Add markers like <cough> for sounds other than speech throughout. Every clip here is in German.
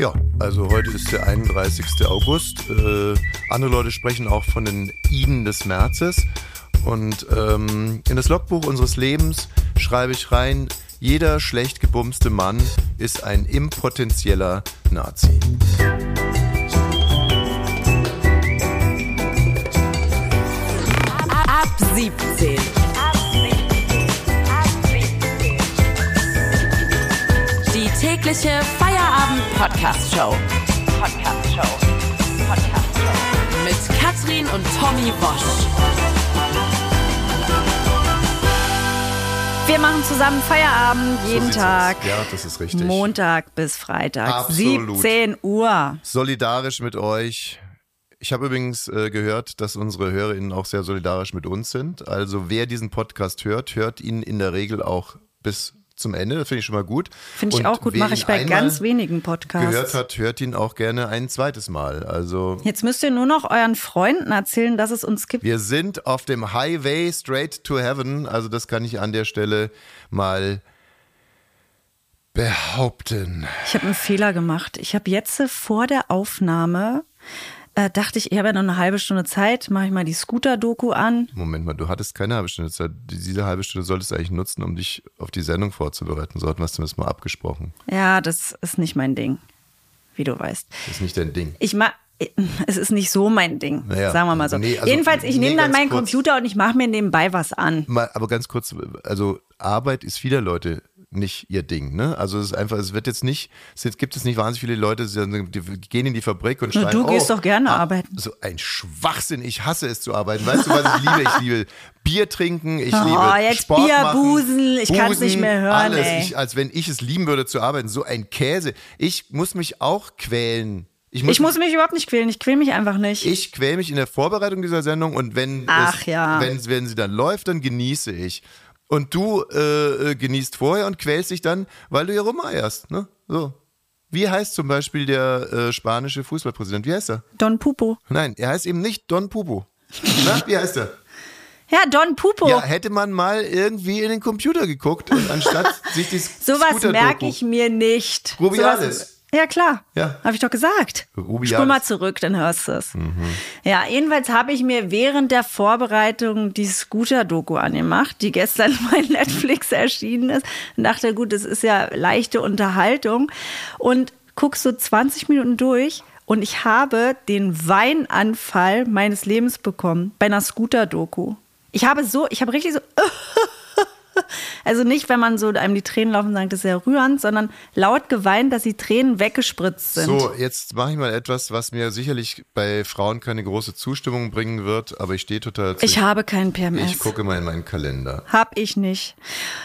Ja, also heute ist der 31. August. Äh, andere Leute sprechen auch von den Iden des Märzes. Und ähm, in das Logbuch unseres Lebens schreibe ich rein, jeder schlecht gebumste Mann ist ein impotenzieller Nazi. Ab 17. Die tägliche Feierabend-Podcast-Show. Podcast-Show. Podcast-Show. Mit Katrin und Tommy Bosch. Wir machen zusammen Feierabend jeden sieht's Tag. aus. Ja, das ist richtig. Montag bis Freitag, Absolut. 17 Uhr. Solidarisch mit euch. Ich habe übrigens äh, gehört, dass unsere HörerInnen auch sehr solidarisch mit uns sind. Also wer diesen Podcast hört, hört ihn in der Regel auch bis zum Ende. Das finde ich schon mal gut. Finde ich Und auch gut, mache ich bei ganz wenigen Podcasts. Gehört hat, hört ihn auch gerne ein zweites Mal. Also Jetzt müsst ihr nur noch euren Freunden erzählen, dass es uns gibt. wir sind auf dem Highway straight to heaven. Also das kann ich an der Stelle mal behaupten. Ich habe einen Fehler gemacht. Ich habe jetzt vor der Aufnahme, äh, dachte ich, ich habe ja noch eine halbe Stunde Zeit, mache ich mal die Scooter-Doku an. Moment mal, du hattest keine halbe Stunde Zeit. Diese halbe Stunde solltest du eigentlich nutzen, um dich auf die Sendung vorzubereiten. So hatten wir es zumindest mal abgesprochen. Ja, das ist nicht mein Ding, wie du weißt. Das ist nicht dein Ding. Ich ma es ist nicht so mein Ding, Naja, sagen wir mal so. nee, also- Jedenfalls, ich nee, nehme dann meinen kurz. Computer und ich mache mir nebenbei was an. Mal, aber ganz kurz, also Arbeit ist vieler Leute nicht ihr Ding, ne? Also es ist einfach, es wird jetzt nicht, es jetzt gibt es nicht wahnsinnig viele Leute, die gehen in die Fabrik und Na, schreien, du gehst oh, doch gerne ah, arbeiten. So ein Schwachsinn, ich hasse es zu arbeiten. Weißt du, was ich liebe? Ich liebe Bier trinken, ich Oh, liebe jetzt Sport Bier, machen, Busen, ich kann's Busen, nicht mehr hören, Alles, ich, als wenn ich es lieben würde zu arbeiten. So ein Käse. Ich muss mich auch quälen. Ich muss mich überhaupt nicht quälen, ich quäle mich einfach nicht. ich quäle mich in der Vorbereitung dieser Sendung und wenn, Ach es, ja. wenn, wenn sie dann läuft, dann genieße ich. Und du äh, äh, genießt vorher und quälst dich dann, weil du hier rumeierst. Ne? So. Wie heißt zum Beispiel der äh, spanische Fußballpräsident? Wie heißt er? Don Pupo. Nein, er heißt eben nicht Don Pupo. Na, wie heißt er? Ja, Don Pupo. Ja, hätte man mal irgendwie in den Computer geguckt und anstatt <laughs> sich die Sowas merke ich mir nicht. Rubiales. Sowas- Ja, klar. Ja. Habe ich doch gesagt. Rubiales. Spul mal zurück, dann hörst du es. Ja, jedenfalls habe ich mir während der Vorbereitung die Scooter-Doku angemacht, die gestern <laughs> bei Netflix erschienen ist. Und dachte, gut, das ist ja leichte Unterhaltung. Und guck so 20 Minuten durch. Und ich habe den Weinanfall meines Lebens bekommen bei einer Scooter-Doku. Ich habe so, ich habe richtig so, <laughs> <laughs> also nicht, wenn man so einem die Tränen laufen, sagt, das ist ja rührend, sondern laut geweint, dass die Tränen weggespritzt sind. So, jetzt mache ich mal etwas, was mir sicherlich bei Frauen keine große Zustimmung bringen wird, aber ich stehe total dazu. Ich habe keinen PMS. Ich gucke mal in meinen Kalender. Hab ich nicht.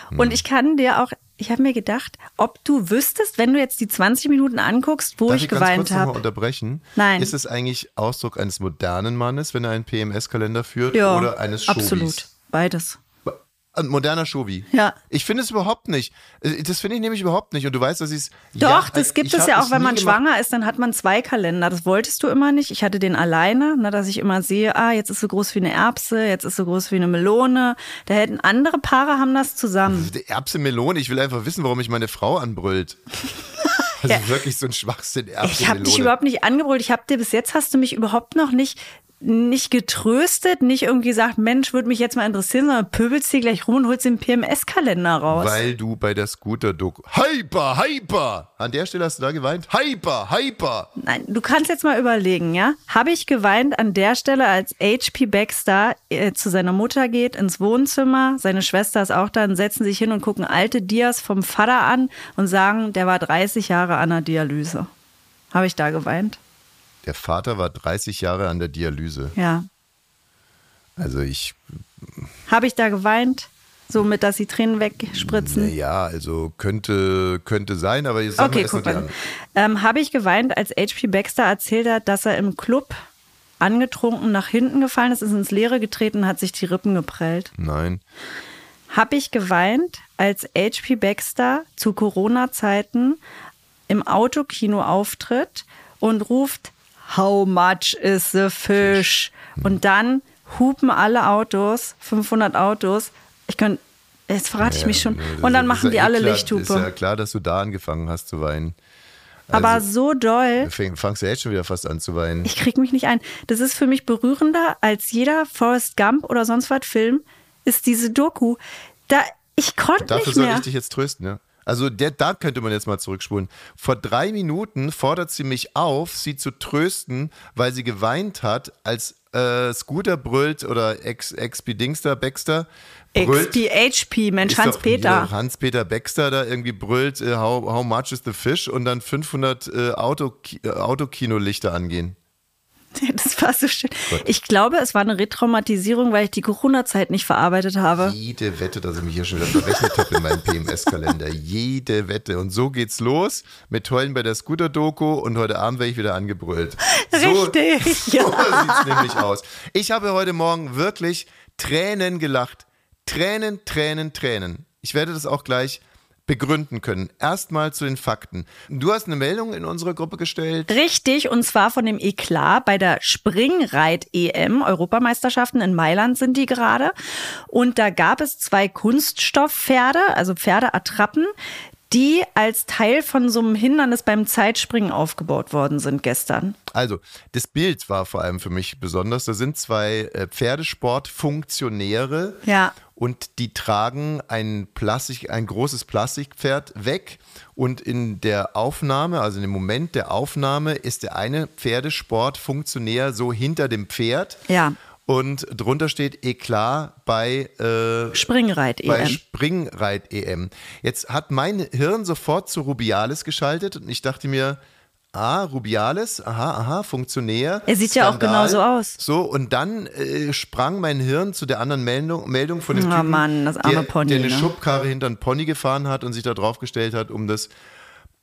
Hm. Und ich kann dir auch, ich habe mir gedacht, ob du wüsstest, wenn du jetzt die 20 Minuten anguckst, wo Darf ich ich ganz geweint habe. unterbrechen? Nein. Ist es eigentlich Ausdruck eines modernen Mannes, wenn er einen PMS-Kalender führt Ja, oder eines Showbies? absolut. Beides. Ein moderner Shobi. Ja. Ich finde es überhaupt nicht. Äh, Das finde ich nämlich überhaupt nicht. Und du weißt, dass ich es. Doch, das gibt es ja auch, wenn man schwanger ist, dann hat man zwei Kalender. Das wolltest du immer nicht. Ich hatte den alleine, ne, dass ich immer sehe, ah, jetzt ist so groß wie eine Erbse, jetzt ist so groß wie eine Melone. Da hätten andere Paare haben das zusammen. Erbse Melone. Ich will einfach wissen, warum mich meine Frau anbrüllt. <laughs> Also wirklich so ein Schwachsinn. Erbse Ich habe dich überhaupt nicht angebrüllt. Ich habe dir bis jetzt hast du mich überhaupt noch nicht nicht getröstet, nicht irgendwie gesagt, Mensch, würde mich jetzt mal interessieren, sondern pöbelst hier gleich rum und holst den PMS-Kalender raus. Weil du bei der Scooter-Doku. Hyper, hyper! An der Stelle hast du da geweint? Hyper, hyper! Nein, du kannst jetzt mal überlegen, ja? Habe ich geweint an der Stelle, als HP Baxter äh, zu seiner Mutter geht ins Wohnzimmer, seine Schwester ist auch da und setzen sich hin und gucken alte Dias vom Vater an und sagen, der war 30 Jahre an der Dialyse. Habe ich da geweint? Der Vater war 30 Jahre an der Dialyse. Ja. Also ich, Habe ich da geweint? So mit, dass die Tränen wegspritzen? ja, also könnte, könnte sein, aber jetzt Okay, guck mal. Ähm, Habe ich geweint, als HP Baxter erzählt hat, dass er im Club angetrunken nach hinten gefallen ist, ist ins Leere getreten und hat sich die Rippen geprellt. Nein. Habe ich geweint, als HP Baxter zu Corona-Zeiten im Autokino auftritt und ruft, How much is the fish? Und dann hupen alle Autos, 500 Autos. Ich könnte, jetzt verrate ich mich schon. Ja, Und dann ist machen ja die eh alle klar, Lichthupe. Ist ja klar, dass du da angefangen hast zu weinen. aber Also- so doll. Fäng, fangst du jetzt schon wieder fast an zu weinen. Ich krieg mich nicht ein. Das ist für mich berührender als jeder Forrest Gump oder sonst was Film, ist diese Doku. Da, ich konnte Dafür nicht soll mehr. ich dich jetzt trösten, ja. Also der, da könnte man jetzt mal zurückspulen. Vor drei Minuten fordert sie mich auf, sie zu trösten, weil sie geweint hat, als äh, Scooter brüllt oder Ex, XP Dingster, Baxter brüllt. XPHP, Mensch, Ist doch Hans-Peter. Hans-Peter Baxter da irgendwie brüllt, äh, how, how much is the fish? Und dann 500 äh, Auto, äh, Autokinolichter angehen. <laughs> Das war so schön. Ich glaube, es war eine Retraumatisierung, weil ich die Corona-Zeit nicht verarbeitet habe. Jede Wette, dass ich mich hier schon wieder verrechnet habe in meinem PMS-Kalender. Jede Wette. Und so geht's los mit Heulen bei der Scooter-Doku und heute Abend werde ich wieder angebrüllt. So, Richtig, <laughs> So ja. sieht's nämlich aus. Ich habe heute Morgen wirklich Tränen gelacht. Tränen, Tränen, Tränen. Ich werde das auch gleich begründen können. Erstmal zu den Fakten. Du hast eine Meldung in unsere Gruppe gestellt. Richtig, und zwar von dem Eklat bei der Springreit-EM, Europameisterschaften in Mailand sind die gerade. Und da gab es zwei Kunststoffpferde, also Pferdeattrappen, die als Teil von so einem Hindernis beim Zeitspringen aufgebaut worden sind gestern. Also, das Bild war vor allem für mich besonders. Da sind zwei äh, Pferdesportfunktionäre Ja. und die tragen ein Plastik, ein großes Plastikpferd weg. Und in der Aufnahme, also in dem Moment der Aufnahme, ist der eine Pferdesportfunktionär so hinter dem Pferd. Ja. Und drunter steht Eklat bei äh, bei Springreit-EM. Springreit-EM. Jetzt hat mein Hirn sofort zu Rubiales geschaltet und ich dachte mir, ah, Rubiales, aha, aha, Funktionär. Er sieht ja auch genauso aus. So, und dann äh, sprang mein Hirn zu der anderen Meldung, Meldung von dem Oh Typen, Mann, das arme der, Pony, der eine ne? Schubkarre hinter einen Pony gefahren hat und sich da draufgestellt hat, um das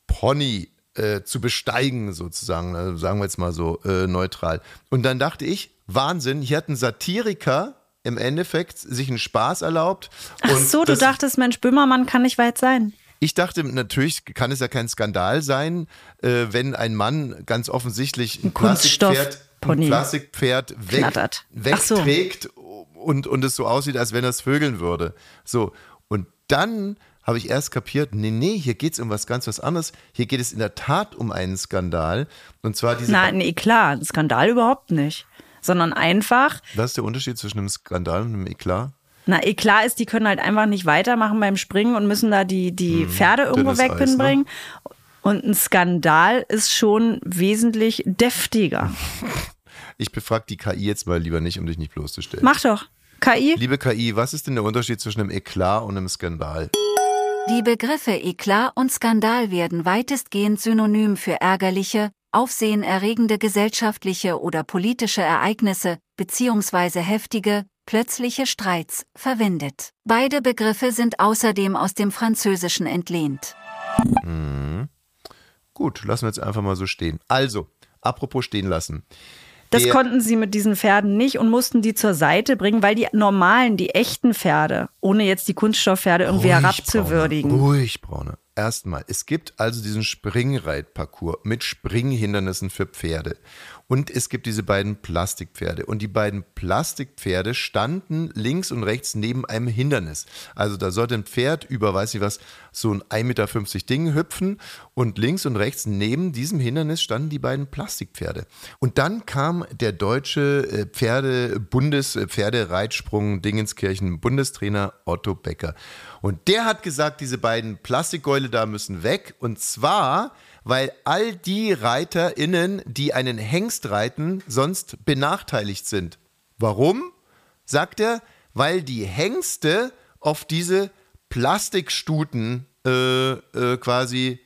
Pony äh, zu besteigen, sozusagen, also sagen wir jetzt mal so äh, neutral. Und dann dachte ich, Wahnsinn, hier hat ein Satiriker im Endeffekt sich einen Spaß erlaubt. Ach so, du dachtest, Mensch, Böhmermann kann nicht weit sein. ich dachte, natürlich kann es ja kein Skandal sein, äh, wenn ein Mann ganz offensichtlich ein Plastikpferd, ein. Plastikpferd weg. Ach so. wegträgt und, und es so aussieht, als wenn er es vögeln würde. So, und dann habe ich erst kapiert, nee, nee, hier geht es um was ganz was anderes. Hier geht es in der Tat um einen Skandal. Und zwar diese. Nein, nee, klar, ein Skandal überhaupt nicht. Sondern einfach, Was ist der Unterschied zwischen einem Skandal und einem Eklat? na, klar ist, die können halt einfach nicht weitermachen beim Springen und müssen da die, die Pferde irgendwo ne? wegbringen. Und ein Skandal ist schon wesentlich deftiger. Ich befrage die KI jetzt mal lieber nicht, um dich nicht bloßzustellen. Mach doch. KI? Liebe KI, was ist denn der Unterschied zwischen einem Eklat und einem Skandal? Die Begriffe Eklat und Skandal werden weitestgehend synonym für ärgerliche, aufsehenerregende gesellschaftliche oder politische Ereignisse bzw. heftige, plötzliche Streits verwendet. Beide Begriffe sind außerdem aus dem Französischen entlehnt. Gut, lassen wir jetzt einfach mal so stehen. Also, apropos stehen lassen. Das konnten sie mit diesen Pferden nicht und mussten die zur Seite bringen, weil die normalen, die echten Pferde, ohne jetzt die Kunststoffferde irgendwie herabzuwürdigen. Braune, ruhig, Braune. Erstmal, es gibt also diesen Springreitparcours mit Springhindernissen für Pferde. Und es gibt diese beiden Plastikpferde. Und die beiden Plastikpferde standen links und rechts neben einem Hindernis. Also da sollte ein Pferd über, weiß ich was, so ein 1,50 Meter Ding hüpfen. Und links und rechts neben diesem Hindernis standen die beiden Plastikpferde. Und dann kam der deutsche äh, Pferde, Bundes, äh, Pferdereitsprung Dingenskirchen Bundestrainer Otto Becker. Und der hat gesagt, diese beiden Plastikgäule da müssen weg. Und zwar, weil all die ReiterInnen, die einen Hengst reiten, sonst benachteiligt sind. Warum? Sagt er, weil die Hengste auf diese Plastikstuten äh, äh, quasi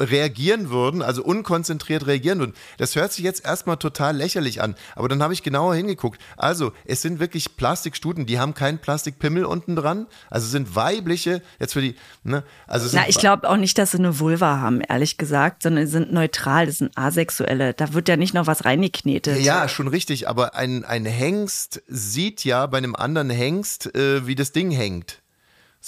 reagieren würden, also unkonzentriert reagieren würden. Das hört sich jetzt erstmal total lächerlich an, aber dann habe ich genauer hingeguckt. Also, es sind wirklich Plastikstuten, die haben keinen Plastikpimmel unten dran, also sind weibliche, jetzt für die, ne, also Na, ich glaube auch nicht, dass sie eine Vulva haben, ehrlich gesagt, sondern sie sind neutral, das sind Asexuelle. Da wird ja nicht noch was reingeknetet. Ja, schon richtig, aber ein, ein Hengst sieht ja bei einem anderen Hengst, äh, wie das Ding hängt.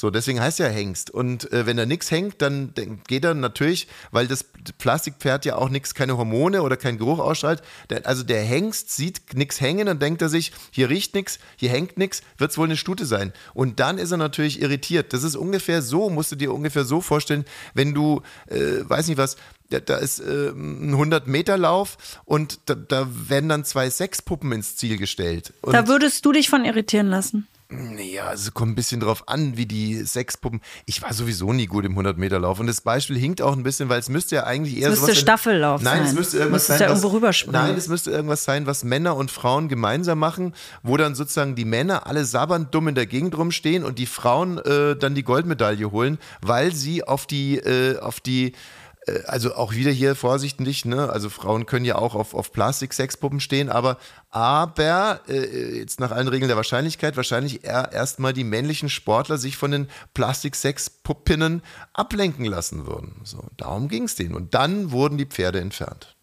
So, deswegen heißt er Hengst. Und äh, wenn da nichts hängt, dann, geht er natürlich, weil das Plastikpferd ja auch nichts, keine Hormone oder keinen Geruch ausstrahlt. Der, also der Hengst sieht nichts hängen, dann denkt er sich, hier riecht nichts, hier hängt nichts, wird es wohl eine Stute sein. Und dann ist er natürlich irritiert. Das ist ungefähr so, musst du dir ungefähr so vorstellen, wenn du, äh, weiß nicht was, da, da ist äh, ein 100-Meter-Lauf und da, da werden dann zwei Sexpuppen ins Ziel gestellt. Und Da würdest du dich von irritieren lassen. Ja, also kommt ein bisschen drauf an, wie die Sexpuppen. Ich war sowieso nie gut im 100-Meter-Lauf. Und das Beispiel hinkt auch ein bisschen, weil es müsste ja eigentlich eher Es müsste. Staffellauf Nein, es sein. müsste irgendwas sein. ja was, irgendwo rüberspringen. Nein, es müsste irgendwas sein, was Männer und Frauen gemeinsam machen, wo dann sozusagen die Männer alle sabbernd dumm in der Gegend rumstehen und die Frauen äh, dann die Goldmedaille holen, weil sie auf die, äh, auf die also auch wieder hier vorsichtig, ne? Also Frauen können ja auch auf, auf Plastik-Sexpuppen stehen, aber, aber äh, jetzt nach allen Regeln der Wahrscheinlichkeit wahrscheinlich eher erstmal die männlichen Sportler sich von den Plastik-Sexpuppinnen ablenken lassen würden. So, darum ging es denen. Und dann wurden die Pferde entfernt.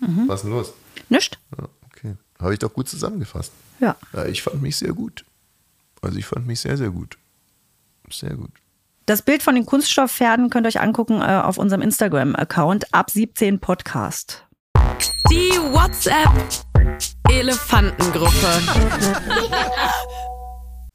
Was ist denn los? Nicht? Ja, okay. Habe ich doch gut zusammengefasst. Ja. Ja, ich fand mich sehr gut. Also ich fand mich sehr, sehr gut. Sehr gut. Das Bild von den Kunststoffpferden könnt ihr euch angucken äh, auf unserem Instagram-Account ab 17 Podcast. Die WhatsApp Elefantengruppe. <laughs>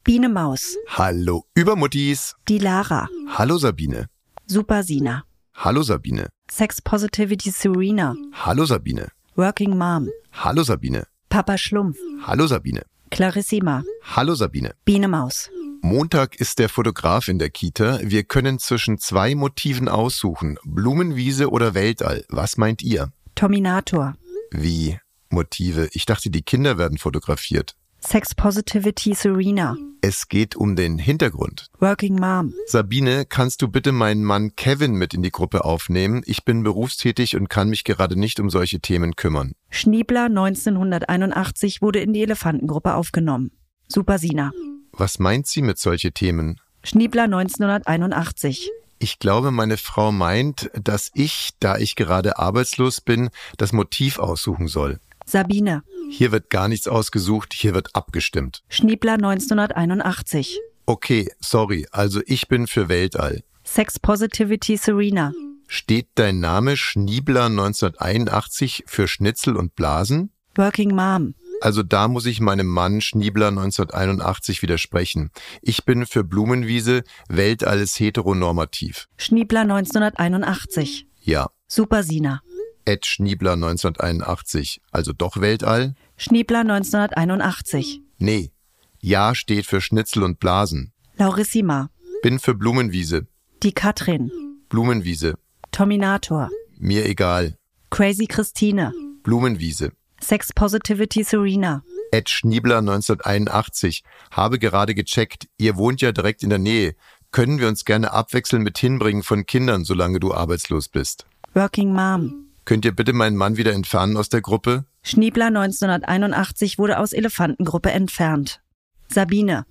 Biene Maus, Hallo Übermuttis. die Lara, Hallo Sabine. Super Sina, Hallo Sabine. Sex Positivity Serena, Hallo Sabine. Working Mom, Hallo Sabine. Papa Schlumpf, Hallo Sabine. Clarissima, Hallo Sabine. Biene Maus. Montag ist der Fotograf in der Kita. Wir können zwischen zwei Motiven aussuchen. Blumenwiese oder Weltall. Was meint ihr? Tominator, Wie Motive? Ich dachte, die Kinder werden fotografiert. Sex Positivity Serena, Es geht um den Hintergrund. Working Mom, Sabine, kannst du bitte meinen Mann Kevin mit in die Gruppe aufnehmen? Ich bin berufstätig und kann mich gerade nicht um solche Themen kümmern. Schniebler 1981 wurde in die Elefantengruppe aufgenommen. Super Sina, Was meint sie mit solche Themen? Schniebler 1981, Ich glaube, meine Frau meint, dass ich, da ich gerade arbeitslos bin, das Motiv aussuchen soll. Sabine, Hier wird gar nichts ausgesucht, hier wird abgestimmt. Schniebler 1981, Okay, sorry, also ich bin für Weltall. Sex Positivity Serena, Steht dein Name Schniebler 1981 für Schnitzel und Blasen? Working Mom, Also da muss ich meinem Mann Schniebler 1981 widersprechen. Ich bin für Blumenwiese, Weltall ist heteronormativ. Schniebler 1981, Ja, Super Sina, Ed Schniebler 1981, also doch Weltall? Schniebler 1981, Nee. Ja steht für Schnitzel und Blasen. Laurissima, Bin für Blumenwiese. die Katrin, Blumenwiese. Tominator, Mir egal. Crazy Christine, Blumenwiese. Sex Positivity Serena, Ed Schniebler 1981. Habe gerade gecheckt. Ihr wohnt ja direkt in der Nähe. Können wir uns gerne abwechseln mit Hinbringen von Kindern, solange du arbeitslos bist. Working Mom, Könnt ihr bitte meinen Mann wieder entfernen aus der Gruppe? Schniebler 1981 wurde aus Elefantengruppe entfernt. Sabine,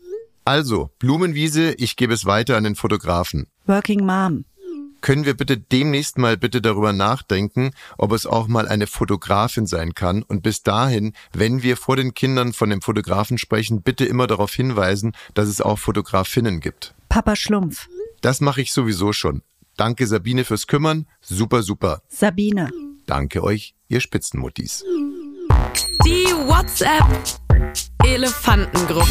Also, Blumenwiese, ich gebe es weiter an den Fotografen. Working Mom, Können wir bitte demnächst mal bitte darüber nachdenken, ob es auch mal eine Fotografin sein kann und bis dahin, wenn wir vor den Kindern von dem Fotografen sprechen, bitte immer darauf hinweisen, dass es auch Fotografinnen gibt. Papa Schlumpf, Das mache ich sowieso schon. Danke Sabine fürs Kümmern. Super, super. Sabine, Danke euch, ihr Spitzenmuttis. Die WhatsApp Elefantengruppe.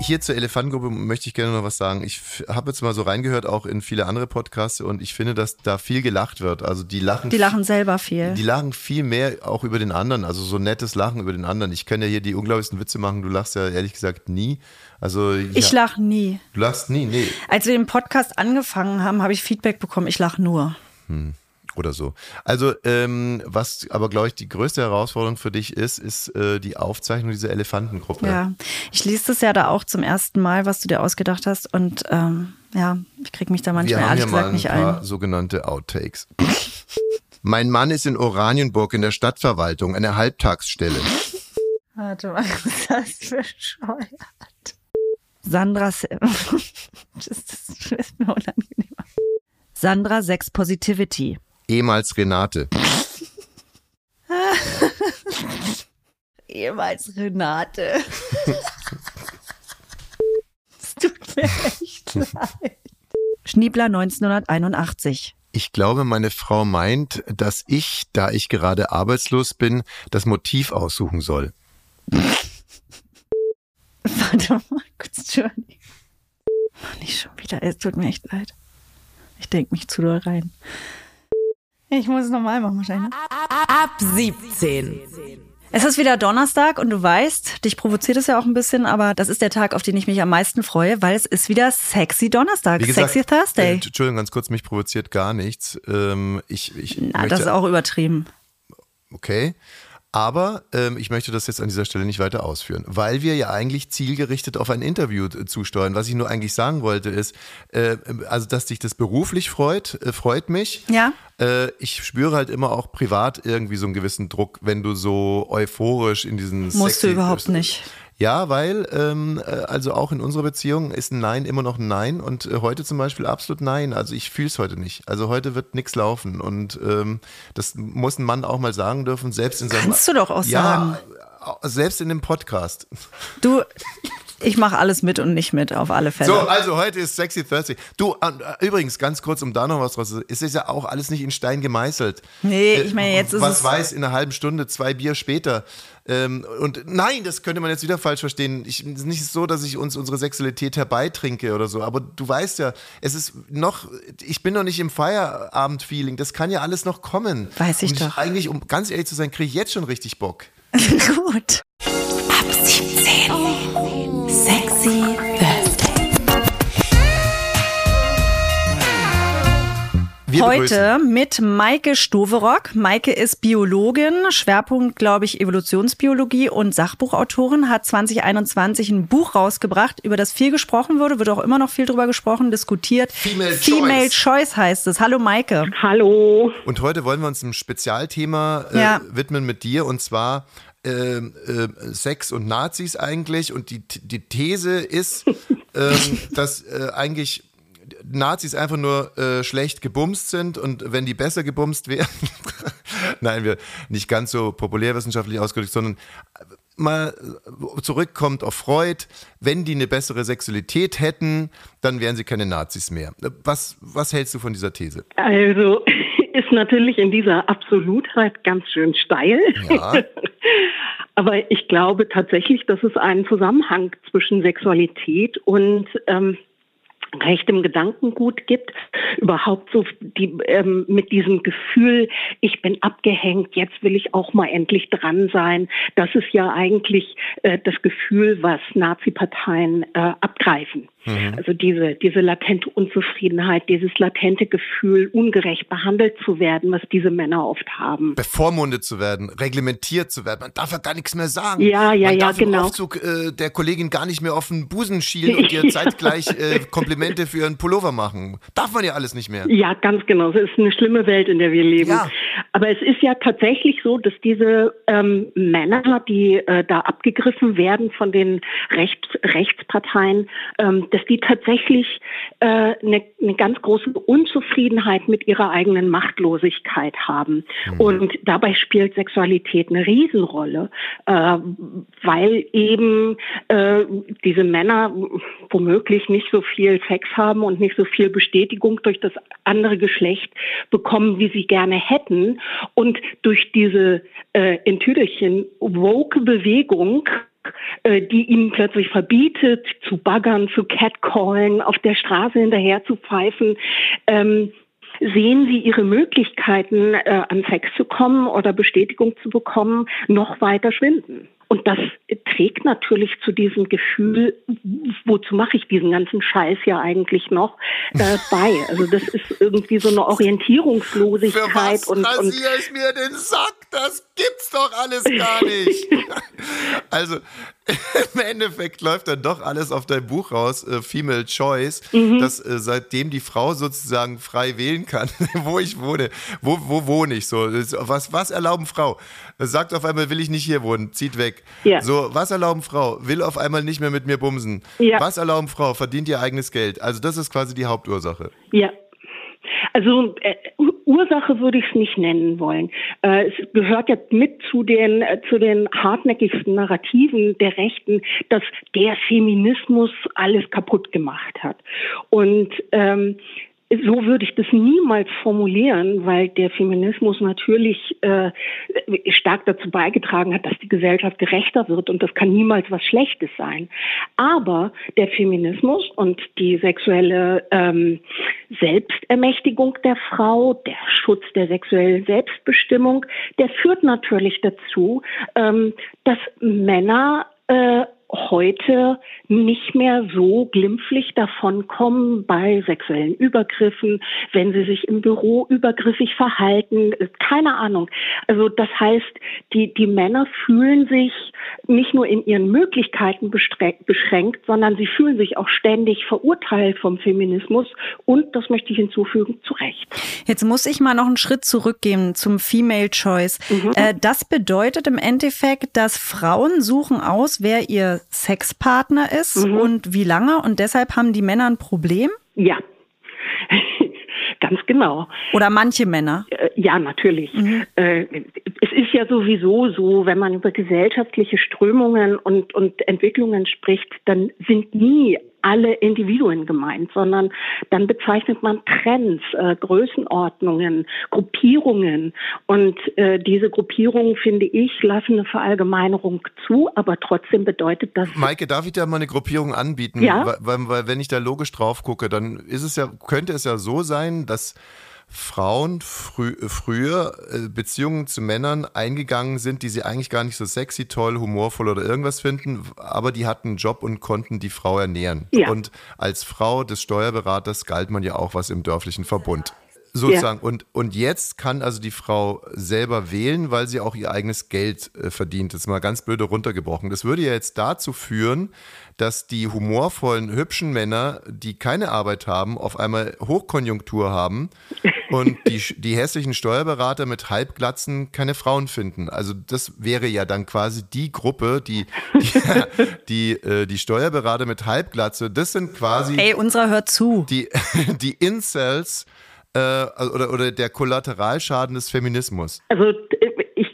Hier zur Elefantengruppe möchte ich gerne noch was sagen. Ich habe jetzt mal so reingehört, auch in viele andere Podcasts und ich finde, dass da viel gelacht wird. Also die lachen die lachen selber viel. Die lachen viel mehr auch über den anderen, also so nettes Lachen über den anderen. Ich kann ja hier die unglaublichsten Witze machen, du lachst ja ehrlich gesagt nie. Also Ich ja, lache nie. Du lachst nie, nee. Als wir den Podcast angefangen haben, habe ich Feedback bekommen, ich lache nur. Oder so. Also, ähm, was aber, glaube ich, die größte Herausforderung für dich ist, ist äh, die Aufzeichnung dieser Elefantengruppe. Ja, ich lese das ja da auch zum ersten Mal, was du dir ausgedacht hast. Und ähm, ja, ich kriege mich da Wir manchmal haben ehrlich gesagt ein nicht paar ein. sogenannte Outtakes. mein Mann ist in Oranienburg in der Stadtverwaltung, eine Halbtagsstelle. Warte mal, <laughs> was ist das bescheuert? Sandra, <laughs> das ist, mir unangenehm. Sandra Sex Positivity. Ehemals Renate. <laughs> Ehemals Renate. <laughs> Es tut mir echt <laughs> leid. Schniebler 1981. Ich glaube, meine Frau meint, dass ich, da ich gerade arbeitslos bin, das Motiv aussuchen soll. Warte mal kurz, Entschuldigung. Nicht schon wieder, es tut mir echt leid. Ich denke mich zu doll rein. Ich muss es nochmal machen wahrscheinlich. Ne? Ab 17. Es ist wieder Donnerstag und du weißt, dich provoziert es ja auch ein bisschen, aber das ist der Tag, auf den ich mich am meisten freue, weil es ist wieder Sexy Donnerstag, gesagt, Sexy Thursday. Äh, Entschuldigung, ganz kurz, mich provoziert gar nichts. Ähm, ich, ich Na, möchte, das ist auch übertrieben. Okay. Aber ähm, ich möchte das jetzt an dieser Stelle nicht weiter ausführen, weil wir ja eigentlich zielgerichtet auf ein Interview äh, zusteuern. Was ich nur eigentlich sagen wollte ist, äh, also dass dich das beruflich freut, äh, freut mich. Ja. Äh, ich spüre halt immer auch privat irgendwie so einen gewissen Druck, wenn du so euphorisch in diesen Musst du sexy- überhaupt nicht. Ja, weil ähm, äh, also auch in unserer Beziehung ist ein Nein immer noch ein Nein und äh, heute zum Beispiel absolut Nein. Also ich fühle es heute nicht. Also heute wird nichts laufen und ähm, das muss ein Mann auch mal sagen dürfen, selbst in seinem Kannst du doch auch sagen. ja, selbst in dem Podcast. Du, <laughs> ich mache alles mit und nicht mit, auf alle Fälle. So, also heute ist Sexy Thursday. Du, äh, übrigens, ganz kurz, um da noch was draus zu Es ist ja auch alles nicht in Stein gemeißelt. Nee, ich meine, jetzt ist was es- weiß in einer halben Stunde, zwei Bier später. Ähm, und nein, das könnte man jetzt wieder falsch verstehen. Ich, es ist nicht so, dass ich uns unsere Sexualität herbeitrinke oder so, aber du weißt ja, es ist noch, ich bin noch nicht im Feierabend-Feeling. Das kann ja alles noch kommen. Weiß ich und doch. Eigentlich, um ganz ehrlich zu sein, kriege ich jetzt schon richtig Bock. <laughs> Gut. Wir Heute mit Maike Stoverock. Maike ist Biologin, Schwerpunkt, glaube ich, Evolutionsbiologie und Sachbuchautorin, hat 2021 ein Buch rausgebracht, über das viel gesprochen wurde, wird auch immer noch viel drüber gesprochen, diskutiert. Female Female Choice. Choice heißt es. Hallo Maike. Hallo. Und heute wollen wir uns einem Spezialthema äh, Ja. widmen mit dir und zwar ähm, äh, Sex und Nazis eigentlich. Und die, die These ist, <laughs> ähm, dass äh, eigentlich Nazis einfach nur äh, schlecht gebumst sind und wenn die besser gebumst wären, <laughs> nein, wir nicht ganz so populärwissenschaftlich ausgedrückt, sondern mal zurückkommt auf Freud, wenn die eine bessere Sexualität hätten, dann wären sie keine Nazis mehr. Was, was hältst du von dieser These? Also <laughs> ist natürlich in dieser Absolutheit ganz schön steil. Ja. <laughs> Aber ich glaube tatsächlich, dass es einen Zusammenhang zwischen Sexualität und ähm, rechtem Gedankengut gibt, überhaupt so die ähm, mit diesem Gefühl, ich bin abgehängt, jetzt will ich auch mal endlich dran sein. Das ist ja eigentlich äh, das Gefühl, was Nazi-Parteien äh, abgreifen. Also diese diese latente Unzufriedenheit, dieses latente Gefühl, ungerecht behandelt zu werden, was diese Männer oft haben. bevormundet zu werden, reglementiert zu werden. Man darf ja gar nichts mehr sagen. Ja, ja, Man ja, darf im genau. Aufzug äh, der Kollegin gar nicht mehr auf den Busen schielen und ihr <laughs> zeitgleich äh, Komplimente für ihren Pullover machen. Darf man ja alles nicht mehr. Ja, ganz genau. Es ist eine schlimme Welt, in der wir leben. Ja. Aber es ist ja tatsächlich so, dass diese ähm, Männer, die äh, da abgegriffen werden von den Recht, Rechtsparteien, ähm, dass die tatsächlich äh, eine, eine ganz große Unzufriedenheit mit ihrer eigenen Machtlosigkeit haben. Und dabei spielt Sexualität eine Riesenrolle, äh, weil eben äh, diese Männer womöglich nicht so viel Sex haben und nicht so viel Bestätigung durch das andere Geschlecht bekommen, wie sie gerne hätten. Und durch diese äh, in Tüdelchen woke Bewegung äh, die ihnen plötzlich verbietet, zu baggern, zu catcallen, auf der Straße hinterher zu pfeifen, ähm, sehen sie ihre Möglichkeiten, äh, an Sex zu kommen oder Bestätigung zu bekommen, noch weiter schwinden. Und das trägt natürlich zu diesem Gefühl, wozu mache ich diesen ganzen Scheiß ja eigentlich noch äh, bei. Also das ist irgendwie so eine <laughs> Orientierungslosigkeit und, und rasiere ich mir den Sack? Das gibt's doch alles gar nicht. <laughs> also <laughs> im Endeffekt läuft dann doch alles auf dein Buch raus, äh, Female Choice, dass äh, seitdem die Frau sozusagen frei wählen kann, <laughs> wo ich wohne, wo, wo wohne ich so, was, was erlauben Frau? Sagt auf einmal, will ich nicht hier wohnen, zieht weg. Ja. So, was erlauben Frau? Will auf einmal nicht mehr mit mir bumsen. Ja. Was erlauben Frau? Verdient ihr eigenes Geld. Also das ist quasi die Hauptursache. Ja. Also äh, Ursache würde ich es nicht nennen wollen. Äh, es gehört ja mit zu den äh, zu den hartnäckigsten Narrativen der Rechten, dass der Feminismus alles kaputt gemacht hat. Und ähm, so würde ich das niemals formulieren, weil der Feminismus natürlich äh, stark dazu beigetragen hat, dass die Gesellschaft gerechter wird und das kann niemals was Schlechtes sein. Aber der Feminismus und die sexuelle ähm, Selbstermächtigung der Frau, der Schutz der sexuellen Selbstbestimmung, der führt natürlich dazu, ähm, dass Männer äh, heute nicht mehr so glimpflich davonkommen bei sexuellen Übergriffen, wenn sie sich im Büro übergriffig verhalten, keine Ahnung. Also das heißt, die, die Männer fühlen sich nicht nur in ihren Möglichkeiten beschränkt, sondern sie fühlen sich auch ständig verurteilt vom Feminismus und, das möchte ich hinzufügen, zu Recht. Jetzt muss ich mal noch einen Schritt zurückgehen zum Female Choice. Mhm. Äh, das bedeutet im Endeffekt, dass Frauen suchen aus, wer ihr Sexpartner ist mhm. und wie lange und deshalb haben die Männer ein Problem? Ja. <laughs> Ganz genau. Oder manche Männer? Äh, ja, natürlich. Mhm. Äh, es ist ja sowieso so, wenn man über gesellschaftliche Strömungen und, und Entwicklungen spricht, dann sind nie alle Individuen gemeint, sondern dann bezeichnet man Trends, äh, Größenordnungen, Gruppierungen. Und äh, diese Gruppierungen, finde ich, lassen eine Verallgemeinerung zu, aber trotzdem bedeutet das. Maike, darf ich da mal eine Gruppierung anbieten? Ja. Weil, weil, weil wenn ich da logisch drauf gucke, dann ist es ja, könnte es ja so sein, dass Frauen frü früher äh, Beziehungen zu Männern eingegangen sind, die sie eigentlich gar nicht so sexy, toll, humorvoll oder irgendwas finden, aber die hatten einen Job und konnten die Frau ernähren. Ja. Und als Frau des Steuerberaters galt man ja auch was im dörflichen Verbund. Sozusagen. Ja. Und, und jetzt kann also die Frau selber wählen, weil sie auch ihr eigenes Geld äh, verdient. Das ist mal ganz blöde runtergebrochen. Das würde ja jetzt dazu führen, dass die humorvollen, hübschen Männer, die keine Arbeit haben, auf einmal Hochkonjunktur haben und die, <laughs> die hässlichen Steuerberater mit Halbglatzen keine Frauen finden. Also das wäre ja dann quasi die Gruppe, die die, <laughs> die, äh, die Steuerberater mit Halbglatze, das sind quasi. Ey, unserer hört zu. Die, <laughs> die Incels äh, also, oder, oder der Kollateralschaden des Feminismus? Also ich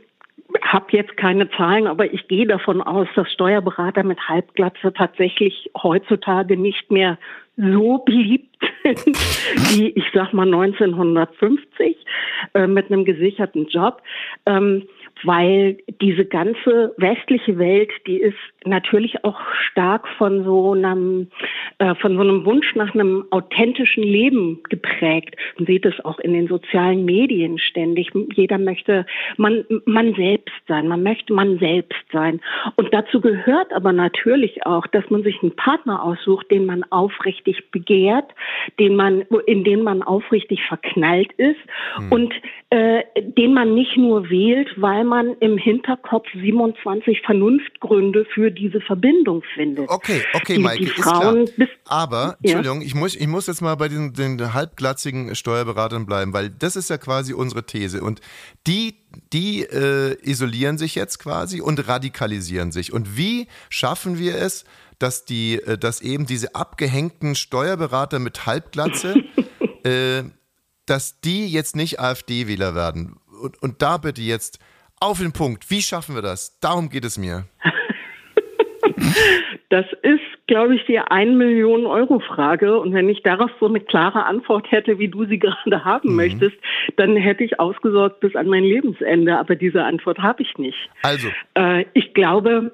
habe jetzt keine Zahlen, aber ich gehe davon aus, dass Steuerberater mit Halbglatze tatsächlich heutzutage nicht mehr so beliebt sind <laughs> wie, ich sag mal, 1950 äh, mit einem gesicherten Job. Ähm, weil diese ganze westliche Welt, die ist natürlich auch stark von so einem äh, von so einem Wunsch nach einem authentischen Leben geprägt. Man sieht es auch in den sozialen Medien ständig. Jeder möchte man man selbst sein, man möchte man selbst sein. Und dazu gehört aber natürlich auch, dass man sich einen Partner aussucht, den man aufrichtig begehrt, den man in den man aufrichtig verknallt ist hm. und äh, den man nicht nur wählt, weil man im Hinterkopf 27 Vernunftgründe für diese Verbindung findet. Okay, okay, Maike, die Frauen ist klar. Aber, Entschuldigung, ja. ich, muss, ich muss jetzt mal bei den, den halbglatzigen Steuerberatern bleiben, weil das ist ja quasi unsere These. Und die, die äh, isolieren sich jetzt quasi und radikalisieren sich. Und wie schaffen wir es, dass die, äh, dass eben diese abgehängten Steuerberater mit Halbglatze <laughs> äh, dass die jetzt nicht AfD-Wähler werden. Und, und da bitte jetzt auf den Punkt. Wie schaffen wir das? Darum geht es mir. <laughs> Das ist, glaube ich, die 1 Million Euro Frage. Und wenn ich darauf so eine klare Antwort hätte, wie du sie <laughs> gerade haben mhm. möchtest, dann hätte ich ausgesorgt bis an mein Lebensende. Aber diese Antwort habe ich nicht. Also. Äh, ich glaube,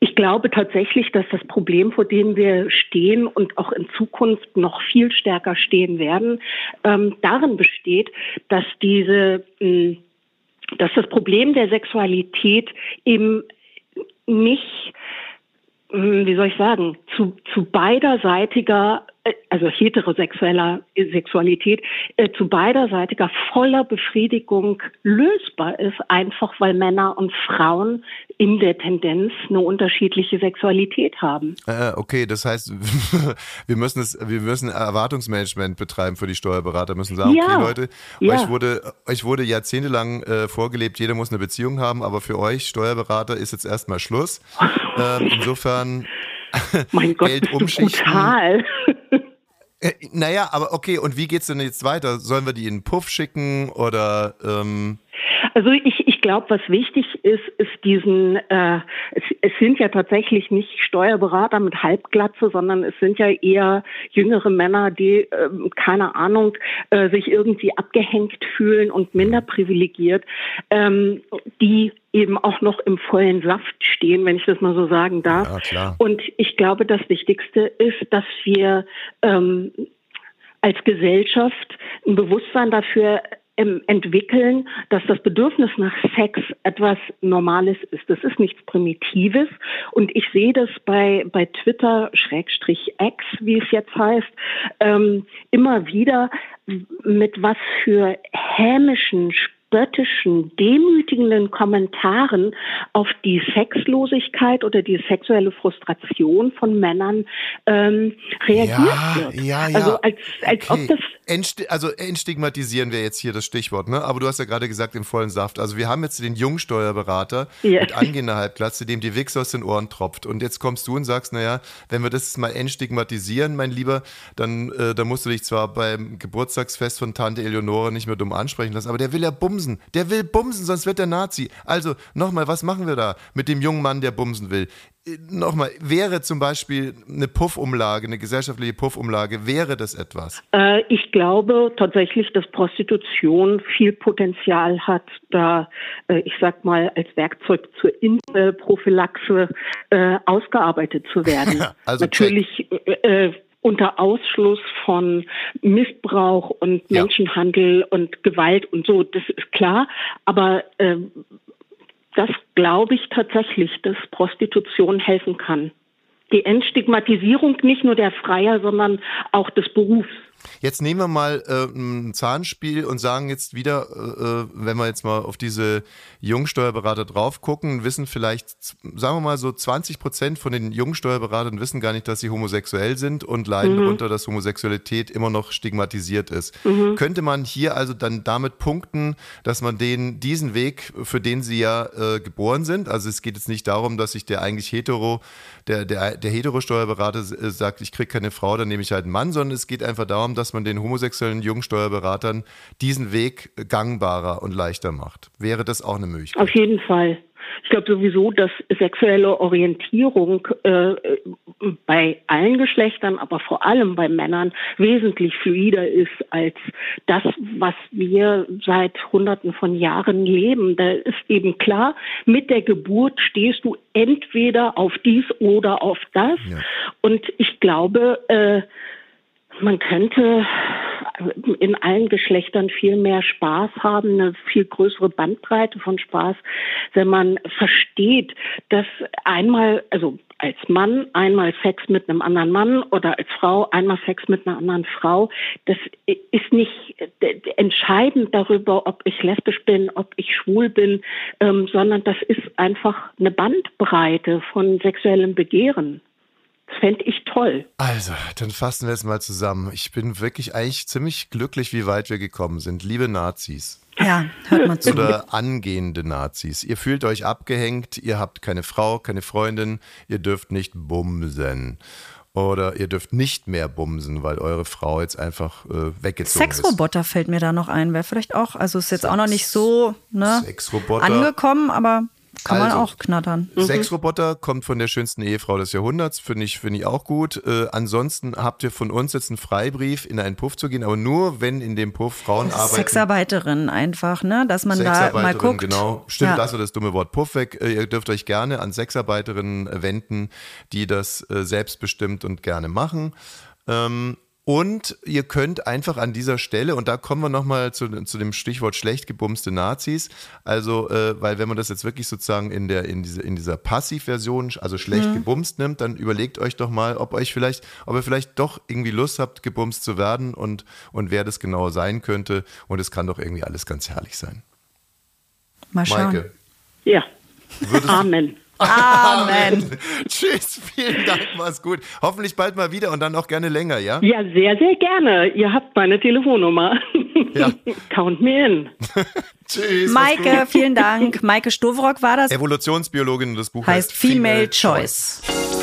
ich glaube tatsächlich, dass das Problem, vor dem wir stehen und auch in Zukunft noch viel stärker stehen werden, ähm, darin besteht, dass diese, mh, hm, dass das Problem der Sexualität eben nicht, hm, wie soll ich sagen, zu, zu beiderseitiger also heterosexueller Sexualität äh, zu beiderseitiger voller Befriedigung lösbar ist, einfach weil Männer und Frauen in der Tendenz eine unterschiedliche Sexualität haben. Äh, okay, das heißt, <laughs> wir müssen es, wir müssen Erwartungsmanagement betreiben für die Steuerberater, müssen sagen, ja, okay Leute, ja. euch wurde, euch wurde jahrzehntelang äh, vorgelebt, jeder muss eine Beziehung haben, aber für euch Steuerberater ist jetzt erstmal Schluss. <laughs> Ähm, insofern mein <laughs> Gott, Geld umschichten. Brutal. Äh, naja, aber okay, und wie geht's denn jetzt weiter? Sollen wir die in den Puff schicken oder ähm Also ich, ich glaube, was wichtig ist, ist diesen, äh, es, es sind ja tatsächlich nicht Steuerberater mit Halbglatze, sondern es sind ja eher jüngere Männer, die, äh, keine Ahnung, äh, sich irgendwie abgehängt fühlen und minder privilegiert, ähm, die eben auch noch im vollen Saft stehen, wenn ich das mal so sagen darf. Ja. Und ich glaube, das Wichtigste ist, dass wir ähm, als Gesellschaft ein Bewusstsein dafür entwickeln, dass das Bedürfnis nach Sex etwas Normales ist. Das ist nichts Primitives. Und ich sehe das bei, bei Twitter, Schrägstrich X, wie es jetzt heißt, ähm, immer wieder, mit was für hämischen, spöttischen, demütigenden Kommentaren auf die Sexlosigkeit oder die sexuelle Frustration von Männern ähm, reagiert Ja, wird. ja, ja. Also als, als Okay. ob das Entsti also entstigmatisieren wäre jetzt hier das Stichwort, ne? Aber du hast ja gerade gesagt, im vollen Saft. Also wir haben jetzt den Jungsteuerberater Ja. mit angehender Halbglatze, dem die Wichse aus den Ohren tropft. Und jetzt kommst du und sagst, naja, wenn wir das mal entstigmatisieren, mein Lieber, dann, äh, dann musst du dich zwar beim Geburtstagsfest von Tante Eleonore nicht mehr dumm ansprechen lassen, aber der will ja bumsen. Der will bumsen, sonst wird der Nazi. Also nochmal, was machen wir da mit dem jungen Mann, der bumsen will? Äh, Nochmal, wäre zum Beispiel eine Puffumlage, eine gesellschaftliche Puffumlage, wäre das etwas? Äh, ich glaube tatsächlich, dass Prostitution viel Potenzial hat, da, äh, ich sag mal, als Werkzeug zur Improphylaxe äh, ausgearbeitet zu werden. <laughs> Also Natürlich äh, unter Ausschluss von Missbrauch und Ja. Menschenhandel und Gewalt und so, das ist klar. Aber ähm, das glaube ich tatsächlich, dass Prostitution helfen kann. Die Entstigmatisierung nicht nur der Freier, sondern auch des Berufs. Jetzt nehmen wir mal äh, ein Zahnspiel und sagen jetzt wieder, äh, äh, wenn wir jetzt mal auf diese Jungsteuerberater drauf gucken, wissen vielleicht, sagen wir mal so 20 Prozent von den Jungsteuerberatern wissen gar nicht, dass sie homosexuell sind und leiden darunter, dass Homosexualität immer noch stigmatisiert ist. Könnte man hier also dann damit punkten, dass man den, diesen Weg, für den sie ja äh, geboren sind, also es geht jetzt nicht darum, dass sich der eigentlich hetero, der, der, der hetero-Steuerberater äh, sagt, ich kriege keine Frau, dann nehme ich halt einen Mann, sondern es geht einfach darum, dass man den homosexuellen Jungsteuerberatern diesen Weg gangbarer und leichter macht. Wäre das auch eine Möglichkeit? Auf jeden Fall. Ich glaube sowieso, dass sexuelle Orientierung äh, bei allen Geschlechtern, aber vor allem bei Männern wesentlich fluider ist als das, was wir seit Hunderten von Jahren leben. Da ist eben klar, mit der Geburt stehst du entweder auf dies oder auf das. Ja. Und ich glaube, äh, man könnte in allen Geschlechtern viel mehr Spaß haben, eine viel größere Bandbreite von Spaß, wenn man versteht, dass einmal, also als Mann einmal Sex mit einem anderen Mann oder als Frau einmal Sex mit einer anderen Frau, das ist nicht äh, entscheidend darüber, ob ich lesbisch bin, ob ich schwul bin, ähm, sondern das ist einfach eine Bandbreite von sexuellem Begehren. Fände ich toll. Also, dann fassen wir es mal zusammen. Ich bin wirklich eigentlich ziemlich glücklich, wie weit wir gekommen sind. Liebe Nazis. Ja, hört mal zu. oder angehende Nazis. Ihr fühlt euch abgehängt, ihr habt keine Frau, keine Freundin, ihr dürft nicht bumsen. Oder ihr dürft nicht mehr bumsen, weil eure Frau jetzt einfach äh, weggezogen ist. Sexroboter fällt mir da noch ein, wäre vielleicht auch, also ist jetzt auch noch nicht so ne, Sexroboter. angekommen, aber kann man Also, auch knattern. Sexroboter kommt von der schönsten Ehefrau des Jahrhunderts, finde ich, finde ich auch gut. Äh, ansonsten habt ihr von uns jetzt einen Freibrief, in einen Puff zu gehen, aber nur, wenn in dem Puff Frauen arbeiten. Sexarbeiterin einfach, ne, dass man da mal guckt. genau. Stimmt, Ja. lassen wir das dumme Wort Puff weg. Äh, Ihr dürft euch gerne an Sexarbeiterinnen wenden, die das äh, selbstbestimmt und gerne machen. Ähm, und ihr könnt einfach an dieser Stelle, und da kommen wir nochmal zu, zu dem Stichwort schlecht gebumste Nazis, also, äh, weil wenn man das jetzt wirklich sozusagen in, der, in, diese, in dieser Passivversion, also schlecht Mhm. gebumst nimmt, dann überlegt euch doch mal, ob euch vielleicht, ob ihr vielleicht doch irgendwie Lust habt, gebumst zu werden und, und wer das genau sein könnte. Und es kann doch irgendwie alles ganz herrlich sein. Mal schauen. Maike. Ja. Würdest du- Amen. Amen. <laughs> Tschüss, vielen Dank, mach's gut. Hoffentlich bald mal wieder und dann auch gerne länger, ja? Ja, sehr, sehr gerne. Ihr habt meine Telefonnummer. <laughs> Ja. Count me in. <laughs> Tschüss. Maike, vielen Dank. Maike Stovrock war das. Evolutionsbiologin und das Buch Heißt Female Choice. Ab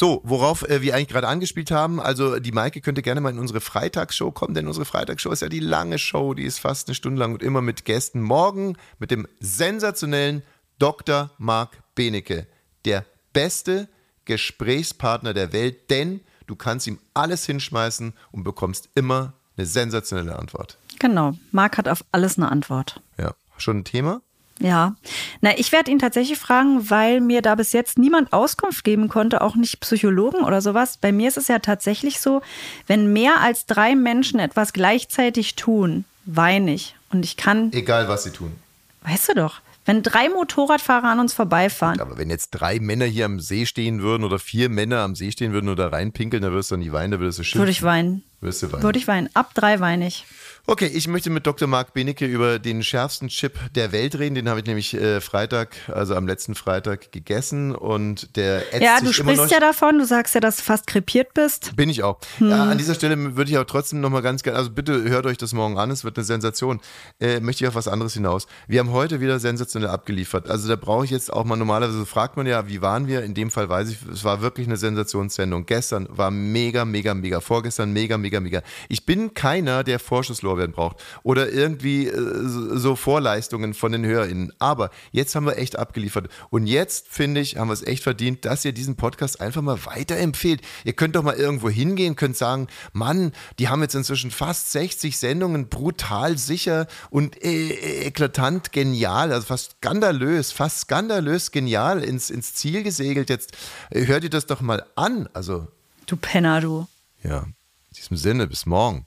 So, worauf äh, wir eigentlich gerade angespielt haben, also die Maike könnte gerne mal in unsere Freitagsshow kommen, denn unsere Freitagsshow ist ja die lange Show, die ist fast eine Stunde lang und immer mit Gästen. Morgen mit dem sensationellen Dr. Marc Benecke, der beste Gesprächspartner der Welt, denn du kannst ihm alles hinschmeißen und bekommst immer eine sensationelle Antwort. Genau, Marc hat auf alles eine Antwort. Ja, schon ein Thema? Ja, na, ich werde ihn tatsächlich fragen, weil mir da bis jetzt niemand Auskunft geben konnte, auch nicht Psychologen oder sowas. Bei mir ist es ja tatsächlich so, wenn mehr als drei Menschen etwas gleichzeitig tun, weine ich. Und ich kann. Egal, was sie tun. Weißt du doch. Wenn drei Motorradfahrer an uns vorbeifahren. Aber wenn jetzt drei Männer hier am See stehen würden oder vier Männer am See stehen würden oder reinpinkeln, dann würdest du nicht weinen, dann würdest du schimpfen. Würde ich weinen. Würdest du weinen. Würde ich weinen. Ab drei weine ich. Okay, ich möchte mit Dr. Marc Benecke über den schärfsten Chip der Welt reden. Den habe ich nämlich äh, Freitag, also am letzten Freitag gegessen und der ätzt Ja, du sprichst ja davon, du sagst ja, dass du fast krepiert bist. Bin ich auch. Ja, an dieser Stelle würde ich auch trotzdem nochmal ganz gerne, also bitte hört euch das morgen an, es wird eine Sensation. Äh, möchte ich auf was anderes hinaus. Wir haben heute wieder sensationell abgeliefert. Also da brauche ich jetzt auch mal normalerweise, fragt man ja, wie waren wir? In dem Fall weiß ich, es war wirklich eine Sensationssendung. Gestern war mega, mega, mega. Vorgestern mega, mega, mega. Ich bin keiner, der Vorschusslorbeeren braucht oder irgendwie äh, so Vorleistungen von den HörerInnen. Aber jetzt haben wir echt abgeliefert. Und jetzt, finde ich, haben wir es echt verdient, dass ihr diesen Podcast einfach mal weiterempfehlt. Ihr könnt doch mal irgendwo hingehen, könnt sagen, Mann, die haben jetzt inzwischen fast 60 Sendungen, brutal sicher und äh, eklatant genial, also fast skandalös, fast skandalös genial ins, ins Ziel gesegelt. Jetzt äh, hört ihr das doch mal an. Also, Du Penner, du. ja, in diesem Sinne, bis morgen.